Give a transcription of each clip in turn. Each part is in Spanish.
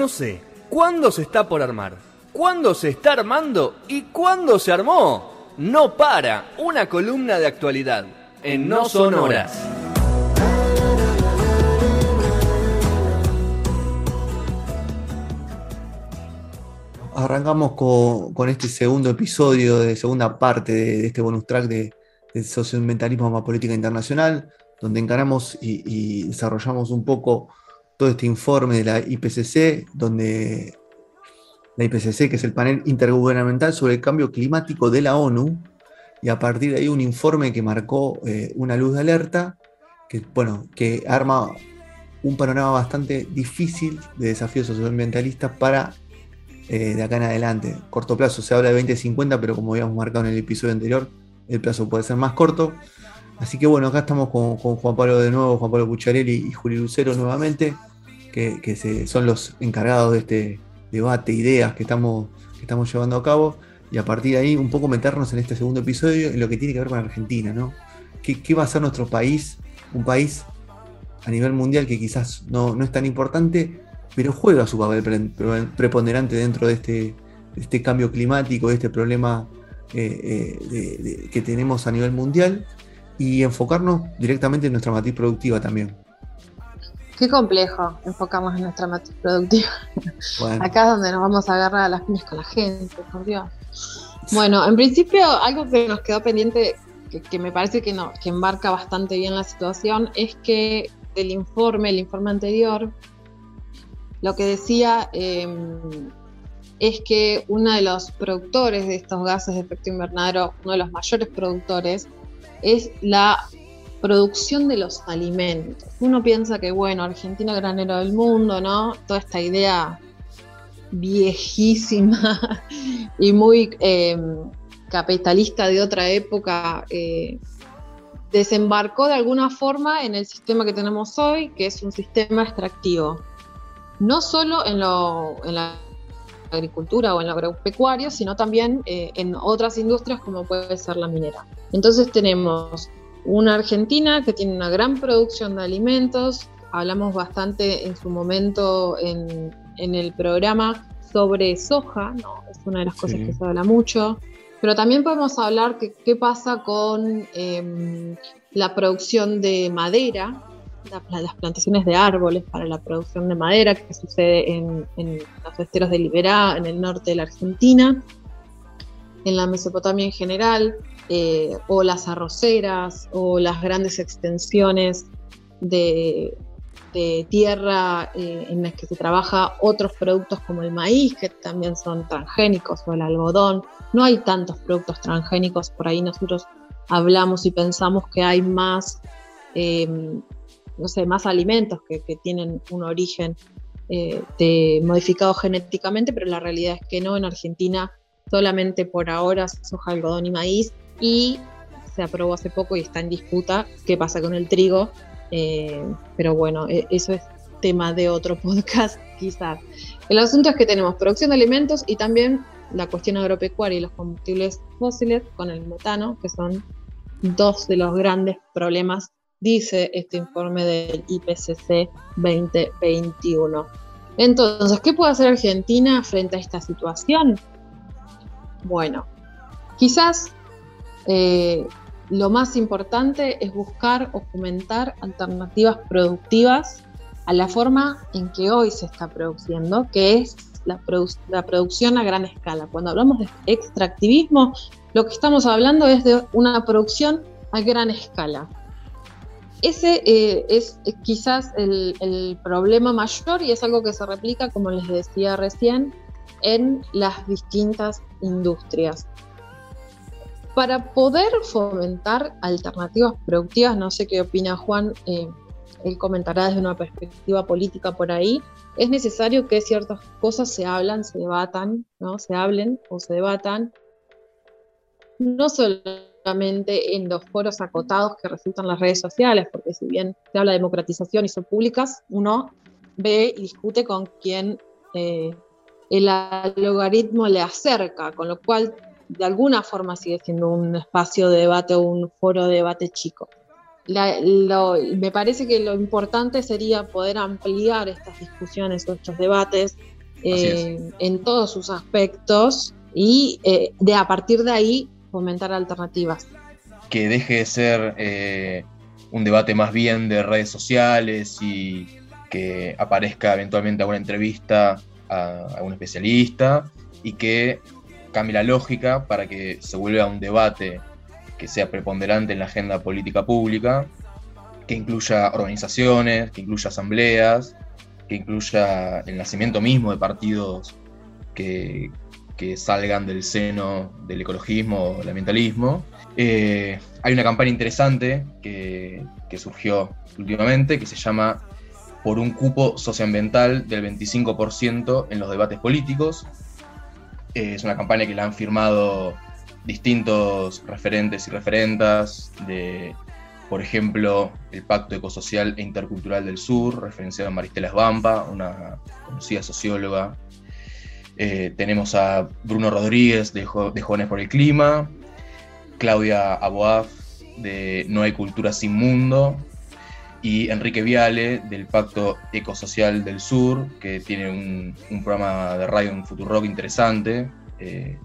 no sé, ¿cuándo se está por armar? ¿Cuándo se está armando? ¿Y cuándo se armó? No para, una columna de actualidad, en No Son Horas. Arrancamos con, este segundo episodio, de segunda parte de, este bonus track de, de socioambientalismo más política internacional, donde encaramos y, desarrollamos un poco todo este informe de la IPCC, donde la IPCC, que es el panel intergubernamental sobre el cambio climático de la ONU, y a partir de ahí un informe que marcó eh, una luz de alerta, que, bueno, que arma un panorama bastante difícil de desafíos socioambientalistas para eh, de acá en adelante. Corto plazo se habla de 2050, pero como habíamos marcado en el episodio anterior, el plazo puede ser más corto. Así que bueno, acá estamos con, Juan Pablo de nuevo, Juan Pablo Pucharelli y Juli Lucero nuevamente, que, son los encargados de este debate, ideas que estamos, que estamos llevando a cabo. Y a partir de ahí, un poco meternos en este segundo episodio en lo que tiene que ver con Argentina, ¿no? ¿Qué, va a ser nuestro país? Un país a nivel mundial que quizás no, no es tan importante, pero juega su papel preponderante dentro de este, este cambio climático, de este problema eh, eh, que tenemos a nivel mundial y enfocarnos directamente en nuestra matriz productiva también. Qué complejo enfocarnos en nuestra matriz productiva. Acá es donde nos vamos a agarrar a las piñas con la gente, por Dios. Bueno, en principio, algo que nos quedó pendiente, que, me parece que, no, que embarca bastante bien la situación, es que el informe, el informe anterior, lo que decía em, es que uno de los productores de estos gases de efecto invernadero, uno de los mayores productores, es la producción de los alimentos. Uno piensa que, bueno, Argentina granero del mundo, ¿no? Toda esta idea viejísima y muy em, capitalista de otra época eh, desembarcó de alguna forma en el sistema que tenemos hoy, que es un sistema extractivo no solo en, la agricultura o en lo agropecuario, sino también eh, en otras industrias como puede ser la minera. Entonces tenemos una Argentina que tiene una gran producción de alimentos, hablamos bastante en su momento en, el programa sobre soja, ¿no? es una de las cosas que se habla mucho, pero también podemos hablar que qué pasa con em, la producción de madera, las plantaciones de árboles para la producción de madera que sucede en, los esteros de Liberá, en el norte de la Argentina, en la Mesopotamia en general, eh, o las arroceras, o las grandes extensiones de, tierra eh, en las que se trabaja otros productos como el maíz, que también son transgénicos, o el algodón. No hay tantos productos transgénicos, por ahí nosotros hablamos y pensamos que hay más eh, no sé, más alimentos que, tienen un origen eh, modificado genéticamente, pero la realidad es que no, en Argentina solamente por ahora soja, algodón y maíz y se aprobó hace poco y está en disputa qué pasa con el trigo, eh, pero bueno, e, eso es tema de otro podcast quizás. El asunto es que tenemos producción de alimentos y también la cuestión agropecuaria y los combustibles fósiles con el metano, que son dos de los grandes problemas dice este informe del IPCC 2021. Entonces, ¿qué puede hacer Argentina frente a esta situación? Bueno, quizás eh, lo más importante es buscar o fomentar alternativas productivas a la forma en que hoy se está produciendo, que es la, producción a gran escala. Cuando hablamos de extractivismo, lo que estamos hablando es de una producción a gran escala. Ese eh, es eh, quizás el, problema mayor y es algo que se replica, como les decía recién, en las distintas industrias. Para poder fomentar alternativas productivas, no sé qué opina Juan, eh, él comentará desde una perspectiva política por ahí, es necesario que ciertas cosas se hablan, se debatan, ¿no? se hablen o se debatan, no solo en los foros acotados que resultan las redes sociales, porque si bien se habla de democratización y son públicas, uno ve y discute con quien eh, el algoritmo le acerca, con lo cual de alguna forma sigue siendo un espacio de debate o un foro de debate chico. me parece que lo importante sería poder ampliar estas discusiones o estos debates eh, en todos sus aspectos y eh, de a partir de ahí fomentar alternativas. Que deje de ser eh, un debate más bien de redes sociales y que aparezca eventualmente alguna entrevista a, un especialista y que cambie la lógica para que se vuelva un debate que sea preponderante en la agenda política pública, que incluya organizaciones, que incluya asambleas, que incluya el nacimiento mismo de partidos que, salgan del seno del ecologismo o el ambientalismo. Eh, hay una campaña interesante que, surgió últimamente que se llama Por un cupo socioambiental del 25% en los debates políticos. Eh, es una campaña que la han firmado distintos referentes y referentas de, por ejemplo, el Pacto Ecosocial e Intercultural del Sur, referenciado a Maristela Esbampa, una conocida socióloga. Eh, tenemos a Bruno Rodríguez de, Jóvenes por el Clima, Claudia Aboaf de No hay cultura sin mundo, y Enrique Viale del Pacto Ecosocial del Sur, que tiene un, programa de radio en Futurock interesante. Eh,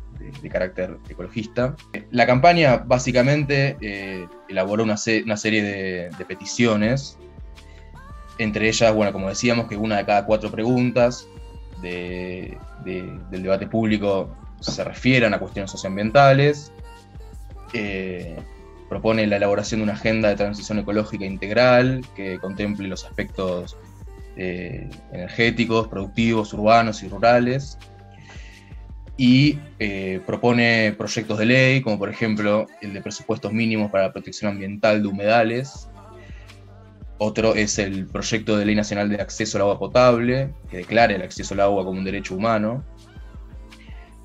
de, carácter ecologista. La campaña básicamente eh, elaboró una, serie de, peticiones, entre ellas, bueno, como decíamos, que una de cada cuatro preguntas del debate público se refieran a cuestiones socioambientales. Eh, propone la elaboración de una agenda de transición ecológica integral que contemple los aspectos eh, energéticos, productivos, urbanos y rurales, y eh, propone proyectos de ley, como por ejemplo el de presupuestos mínimos para la protección ambiental de humedales. Otro es el proyecto de ley nacional de acceso al agua potable, que declare el acceso al agua como un derecho humano.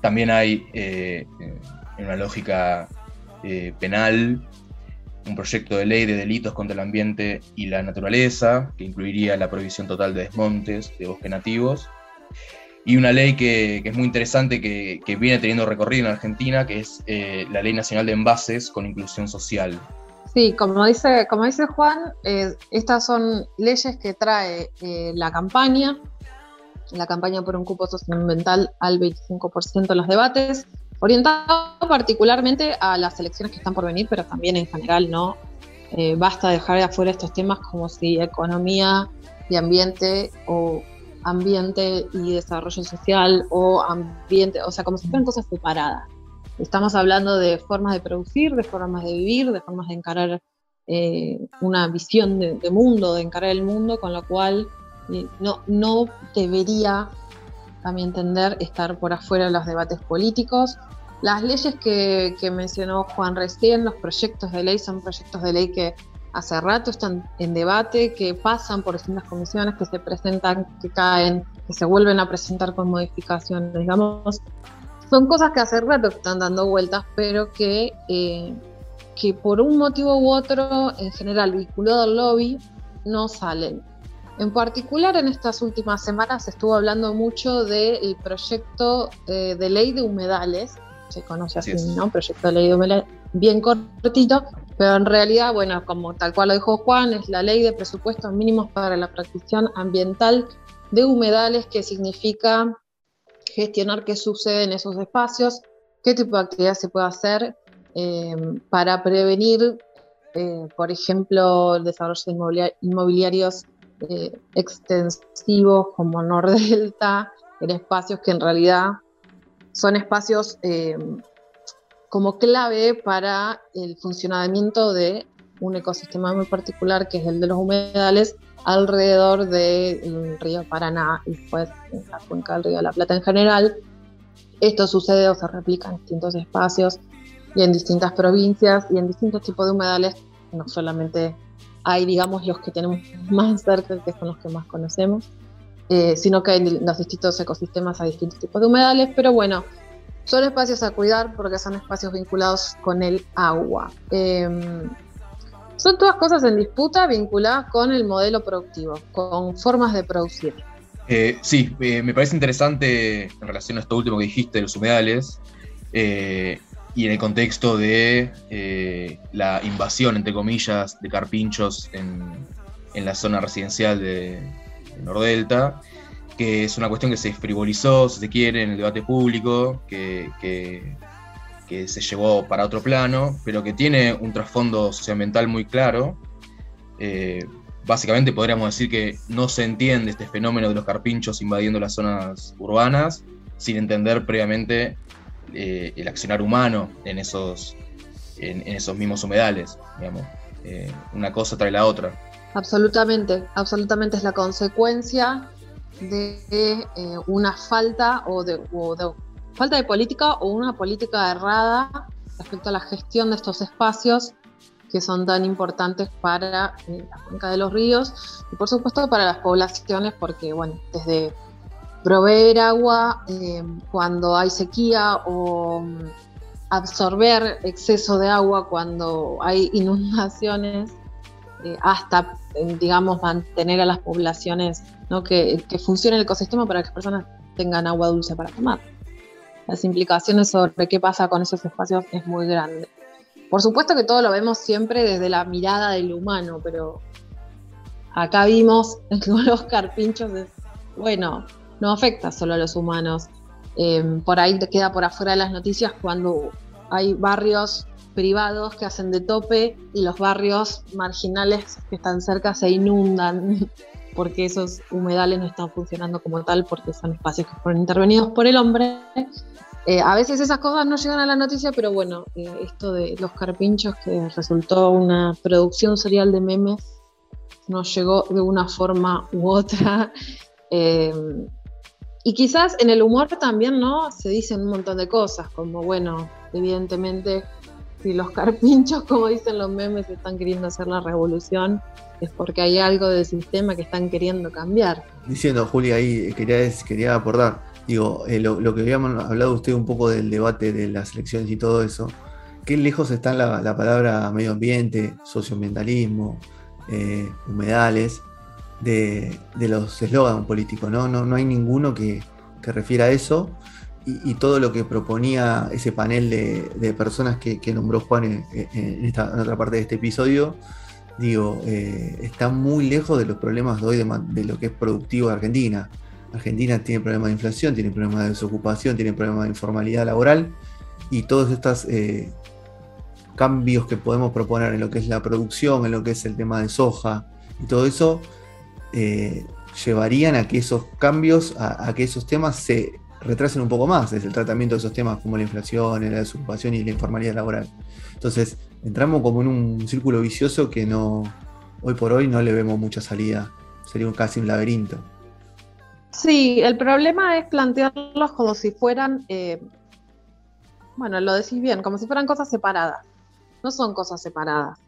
También hay, eh, una lógica eh, penal, un proyecto de ley de delitos contra el ambiente y la naturaleza, que incluiría la prohibición total de desmontes de bosques nativos y una ley que, es muy interesante, que, viene teniendo recorrido en Argentina, que es eh, la Ley Nacional de Envases con Inclusión Social. Sí, como dice, como dice Juan, eh, estas son leyes que trae eh, la campaña, la campaña por un cupo socioambiental al 25% en los debates, orientado particularmente a las elecciones que están por venir, pero también en general, ¿no? basta dejar de afuera estos temas como si economía y ambiente o ambiente y desarrollo social o ambiente, o sea, como si fueran cosas separadas. Estamos hablando de formas de producir, de formas de vivir, de formas de encarar eh, una visión de, mundo, de encarar el mundo, con lo cual eh, no, no debería, a mi entender, estar por afuera de los debates políticos. Las leyes que, que mencionó Juan recién, los proyectos de ley, son proyectos de ley que hace rato están en debate, que pasan por distintas comisiones, que se presentan, que caen, que se vuelven a presentar con modificaciones, digamos. Son cosas que hace rato están dando vueltas, pero que, eh, que por un motivo u otro, en general vinculado al lobby, no salen. En particular, en estas últimas semanas se estuvo hablando mucho del proyecto eh, de ley de humedales, se conoce así, ¿no? Proyecto de ley de humedales, bien cortito, pero en realidad, bueno, como tal cual lo dijo Juan, es la ley de presupuestos mínimos para la protección ambiental de humedales, que significa gestionar qué sucede en esos espacios, qué tipo de actividad se puede hacer eh, para prevenir, eh, por ejemplo, el desarrollo de inmobiliarios eh, extensivos como Nordelta, en espacios que en realidad son espacios como clave para el funcionamiento de un ecosistema muy particular que es el de los humedales alrededor del río Paraná y después en la cuenca del río de la Plata en general. Esto sucede o se replica en distintos espacios y en distintas provincias y en distintos tipos de humedales. No solamente hay, digamos, los que tenemos más cerca, que son los que más conocemos, eh, sino que en los distintos ecosistemas hay distintos tipos de humedales, pero bueno, son espacios a cuidar porque son espacios vinculados con el agua. Em, son todas cosas en disputa vinculadas con el modelo productivo, con formas de producir. Eh, sí, eh, me parece interesante en relación a esto último que dijiste de los humedales, y en el contexto de eh, la invasión, entre comillas, de carpinchos en, la zona residencial de, Nordelta, que es una cuestión que se frivolizó, si se quiere, en el debate público, que, se llevó para otro plano, pero que tiene un trasfondo socioambiental muy claro. Eh, básicamente podríamos decir que no se entiende este fenómeno de los carpinchos invadiendo las zonas urbanas sin entender previamente eh, el accionar humano en esos, en, esos mismos humedales, digamos. Eh, una cosa trae la otra. Absolutamente, absolutamente es la consecuencia de eh, una falta o de, falta de política o una política errada respecto a la gestión de estos espacios que son tan importantes para la cuenca de los ríos y por supuesto para las poblaciones porque bueno desde proveer agua eh, cuando hay sequía o mm, absorber exceso de agua cuando hay inundaciones, eh, hasta, digamos, mantener a las poblaciones, que, que, funcione el ecosistema para que las personas tengan agua dulce para tomar. Las implicaciones sobre qué pasa con esos espacios es muy grande. Por supuesto que todo lo vemos siempre desde la mirada del humano, pero acá vimos los carpinchos, bueno, no afecta solo a los humanos. Em, por ahí te queda por afuera de las noticias cuando hay barrios privados que hacen de tope y los barrios marginales que están cerca se inundan porque esos humedales no están funcionando como tal porque son espacios que fueron intervenidos por el hombre. Eh, a veces esas cosas no llegan a la noticia, pero bueno, eh, esto de los carpinchos que resultó una producción serial de memes nos llegó de una forma u otra. Em, y quizás en el humor también, ¿no? Se dicen un montón de cosas, como, bueno, evidentemente, si los carpinchos, como dicen los memes, están queriendo hacer la revolución, es porque hay algo del sistema que están queriendo cambiar. Diciendo, Julia, ahí quería, quería aportar, digo, eh, lo, que habíamos hablado usted un poco del debate de las elecciones y todo eso, qué lejos está la, la palabra medio ambiente, socioambientalismo, eh, humedales, de, los eslogans políticos, ¿no? ¿no? No hay ninguno que, refiera a eso. Y, todo lo que proponía ese panel de, personas que, nombró Juan en, esta, otra parte de este episodio, digo, eh, está muy lejos de los problemas de hoy de, lo que es productivo de Argentina. Argentina tiene problemas de inflación, tiene problemas de desocupación, tiene problemas de informalidad laboral y todos estos eh, cambios que podemos proponer en lo que es la producción, en lo que es el tema de soja y todo eso, eh, llevarían a que esos cambios, a, que esos temas se retrasen un poco más, es el tratamiento de esos temas como la inflación, la desocupación y la informalidad laboral. Entonces, entramos como en un círculo vicioso que no, hoy por hoy no le vemos mucha salida, sería casi un laberinto. Sí, el problema es plantearlos como si fueran, eh, bueno, lo decís bien, como si fueran cosas separadas. No son cosas separadas.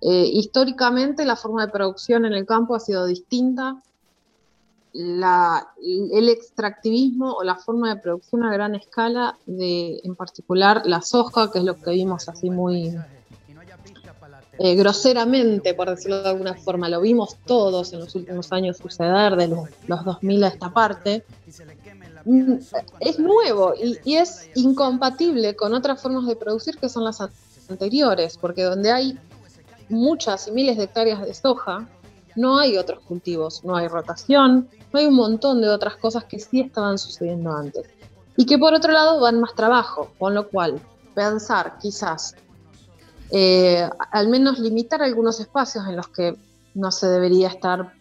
Eh, históricamente la forma de producción en el campo ha sido distinta. el extractivismo o la forma de producción a gran escala, de, en particular la soja, que es lo que vimos así muy eh, groseramente, por decirlo de alguna forma, lo vimos todos en los últimos años suceder, de los, 2000 a esta parte, mm, es nuevo y es incompatible con otras formas de producir que son las anteriores, porque donde hay muchas y miles de hectáreas de soja, no hay otros cultivos, no hay rotación, no hay un montón de otras cosas que sí estaban sucediendo antes. Y que por otro lado van más trabajo, con lo cual pensar quizás eh, al menos limitar algunos espacios en los que no se debería estar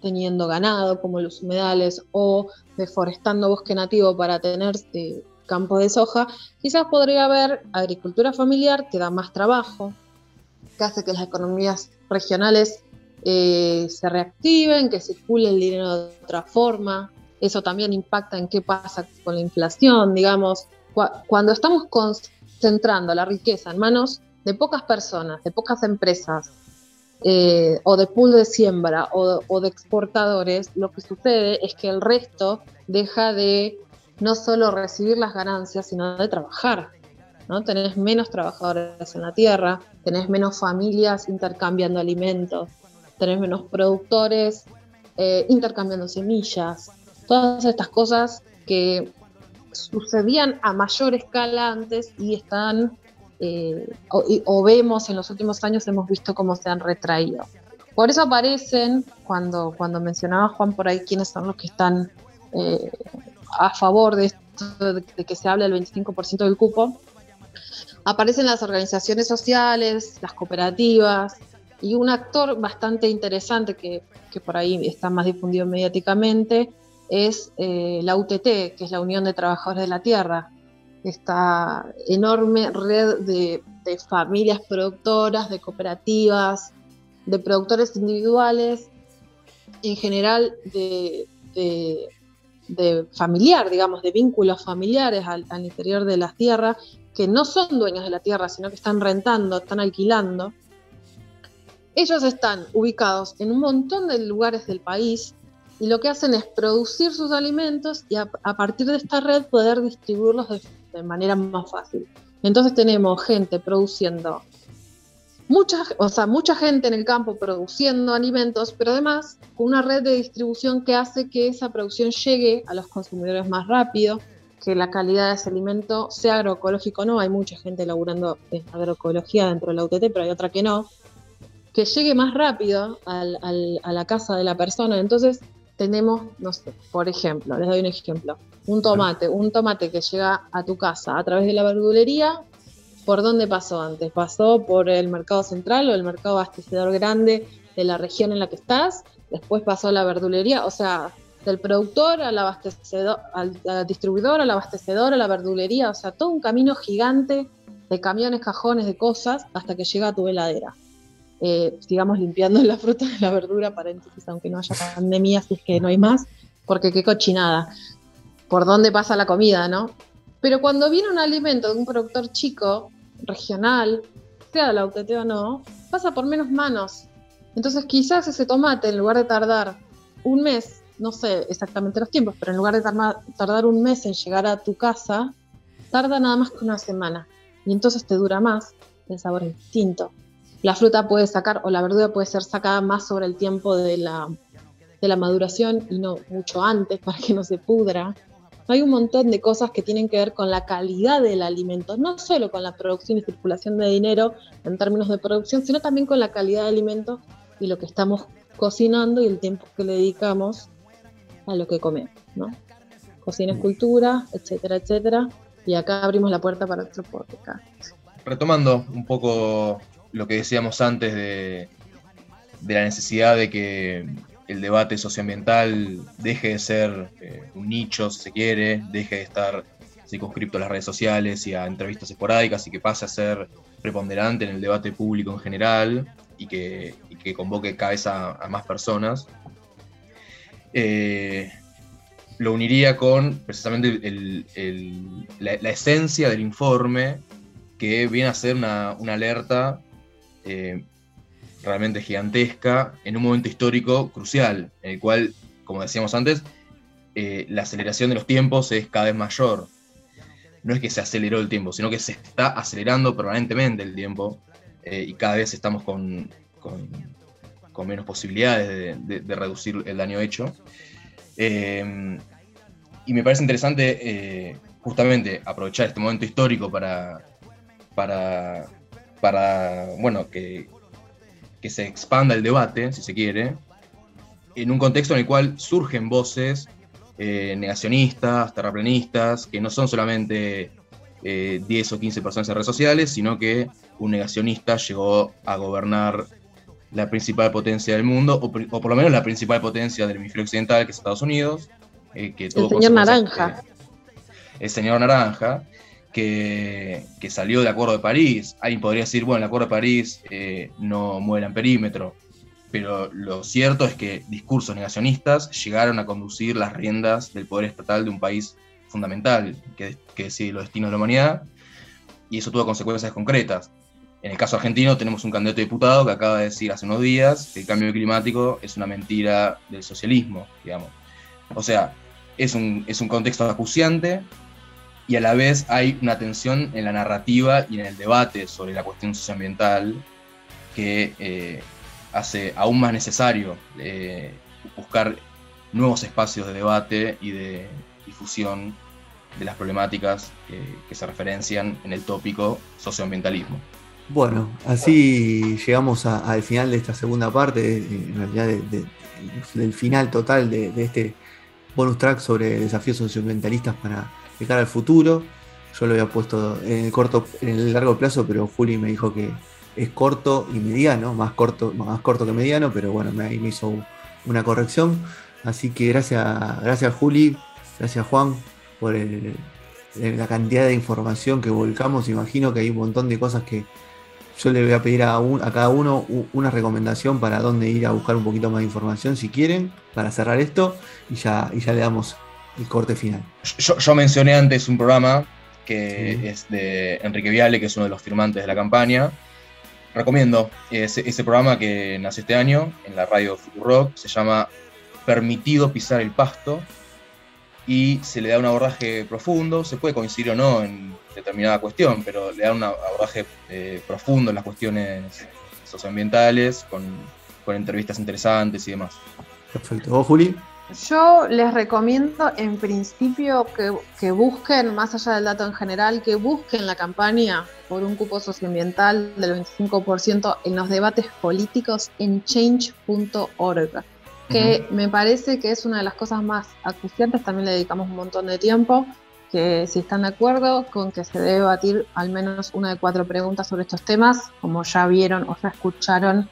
teniendo ganado, como los humedales, o deforestando bosque nativo para tener eh, campos de soja, quizás podría haber agricultura familiar que da más trabajo, que hace que las economías regionales eh, se reactiven, que circule el dinero de otra forma. Eso también impacta en qué pasa con la inflación, digamos. cuando estamos concentrando la riqueza en manos de pocas personas, de pocas empresas, eh, o de pool de siembra o, de exportadores, lo que sucede es que el resto deja de no solo recibir las ganancias, sino de trabajar. ¿no? Tenés menos trabajadores en la tierra, tenés menos familias intercambiando alimentos, tenés menos productores eh, intercambiando semillas, todas estas cosas que sucedían a mayor escala antes y están, eh, o, vemos en los últimos años, hemos visto cómo se han retraído. Por eso aparecen, cuando, cuando mencionaba Juan por ahí quiénes son los que están eh, a favor de esto, de, que se hable del 25% del cupo, aparecen las organizaciones sociales, las cooperativas, y un actor bastante interesante que, que por ahí está más difundido mediáticamente es eh, la UTT, que es la Unión de Trabajadores de la Tierra, esta enorme red de, familias productoras, de cooperativas, de productores individuales, en general de, familiar, digamos, de vínculos familiares al, al, interior de las tierras, que no son dueños de la tierra, sino que están rentando, están alquilando. Ellos están ubicados en un montón de lugares del país y lo que hacen es producir sus alimentos y a, partir de esta red poder distribuirlos de, manera más fácil. Entonces tenemos gente produciendo, mucha, o sea, mucha gente en el campo produciendo alimentos, pero además con una red de distribución que hace que esa producción llegue a los consumidores más rápido, que la calidad de ese alimento sea agroecológico o no. Hay mucha gente laburando en agroecología dentro de la UTT, pero hay otra que no. Que llegue más rápido a la casa de la persona. Entonces, tenemos, no sé, por ejemplo, les doy un ejemplo, un tomate, un tomate que llega a tu casa a través de la verdulería, ¿por dónde pasó antes? ¿Pasó por el mercado central o el mercado abastecedor grande de la región en la que estás? Después pasó a la verdulería, o sea, del productor al abastecedor, al, distribuidor, al abastecedor, a la verdulería, o sea, todo un camino gigante de camiones, cajones, de cosas, hasta que llega a tu heladera eh, sigamos limpiando la fruta y la verdura, paréntesis, aunque no haya pandemia, si es que no hay más, porque qué cochinada, por dónde pasa la comida, ¿no? Pero cuando viene un alimento de un productor chico, regional, sea la o no, pasa por menos manos. Entonces quizás ese tomate, en lugar de tardar un mes, no sé exactamente los tiempos, pero en lugar de tardar un mes en llegar a tu casa, tarda nada más que una semana. Y entonces te dura más, el sabor es distinto la fruta puede sacar o la verdura puede ser sacada más sobre el tiempo de la, de la maduración y no mucho antes para que no se pudra. Hay un montón de cosas que tienen que ver con la calidad del alimento, no solo con la producción y circulación de dinero en términos de producción, sino también con la calidad del alimento y lo que estamos cocinando y el tiempo que le dedicamos a lo que comemos, ¿no? Cocina es cultura, etcétera, etcétera. Y acá abrimos la puerta para otro podcast. Retomando un poco lo que decíamos antes de, la necesidad de que el debate socioambiental deje de ser eh, un nicho, si se quiere, deje de estar circunscripto a las redes sociales y a entrevistas esporádicas y que pase a ser preponderante en el debate público en general y que, convoque cada vez a, más personas. Eh, lo uniría con precisamente la, esencia del informe que viene a ser una alerta eh, realmente gigantesca en un momento histórico crucial, en el cual, como decíamos antes, eh, la aceleración de los tiempos es cada vez mayor. No es que se aceleró el tiempo, sino que se está acelerando permanentemente el tiempo y cada vez estamos con, menos posibilidades de, reducir el daño hecho. y me parece interesante justamente aprovechar este momento histórico para, para para, bueno, que, que se expanda el debate, si se quiere, en un contexto en el cual surgen voces eh, negacionistas, terraplanistas, que no son solamente 10 eh, o 15 personas en redes sociales, sino que un negacionista llegó a gobernar la principal potencia del mundo, o, por lo menos la principal potencia del hemisferio occidental, que es Estados Unidos. Eh, que el señor Naranja. el señor Naranja, que, salió del Acuerdo de París. Alguien podría decir, bueno, el Acuerdo de París eh, no mueve en perímetro, pero lo cierto es que discursos negacionistas llegaron a conducir las riendas del poder estatal de un país fundamental que, que decide los destinos de la humanidad, y eso tuvo consecuencias concretas. En el caso argentino tenemos un candidato diputado que acaba de decir hace unos días que el cambio climático es una mentira del socialismo, digamos. O sea, es un, es un contexto acuciante y a la vez hay una tensión en la narrativa y en el debate sobre la cuestión socioambiental que eh, hace aún más necesario eh, buscar nuevos espacios de debate y de difusión de las problemáticas que se referencian en el tópico socioambientalismo. Bueno, así llegamos al final de esta segunda parte, en realidad del final total de, este bonus track sobre desafíos socioambientalistas para de cara al futuro. Yo lo había puesto en el corto, en el largo plazo, pero Juli me dijo que es corto y mediano, más corto, más corto que mediano, pero bueno, ahí me hizo una corrección. Así que gracias, gracias Juli, gracias Juan por la cantidad de información que volcamos. Imagino que hay un montón de cosas que yo le voy a pedir a, a cada uno una recomendación para dónde ir a buscar un poquito más de información si quieren, para cerrar esto y ya, y ya le damos el corte final. Yo, mencioné antes un programa que es de Enrique Viale, que es uno de los firmantes de la campaña. Recomiendo ese, ese programa que nació este año en la radio Rock, se llama Permitido pisar el pasto y se le da un abordaje profundo, se puede coincidir o no en determinada cuestión, pero le da un abordaje eh, profundo en las cuestiones socioambientales, con, con entrevistas interesantes y demás. Perfecto. ¿Vos, Juli? Yo les recomiendo en principio que, busquen, más allá del dato en general, que busquen la campaña por un cupo socioambiental del 25% en los debates políticos en change.org, que me parece que es una de las cosas más acuciantes, también le dedicamos un montón de tiempo, que si están de acuerdo con que se debe debatir al menos una de cuatro preguntas sobre estos temas, como ya vieron o ya escucharon,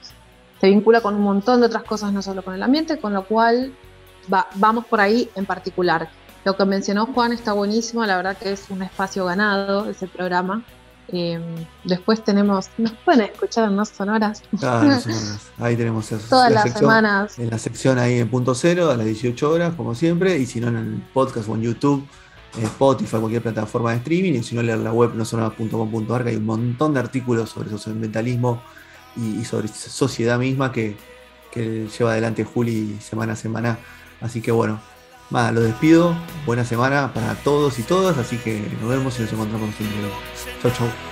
se vincula con un montón de otras cosas, no solo con el ambiente, con lo cual vamos por ahí en particular. Lo que mencionó Juan está buenísimo, la verdad que es un espacio ganado ese programa. Em, después tenemos, nos pueden escuchar en No Sonoras. Ah, Ahí tenemos Todas las semanas. En la sección ahí en punto cero, a las 18 horas, como siempre, y si no en el podcast o en YouTube, Spotify, cualquier plataforma de streaming, y si no leer la web nosonoras.com.ar, que hay un montón de artículos sobre socioambientalismo y, y sobre sociedad misma que, lleva adelante Juli semana a semana Así que bueno, nada, lo despido. Buena semana para todos y todas. Así que nos vemos y nos encontramos en el. Chau, chau.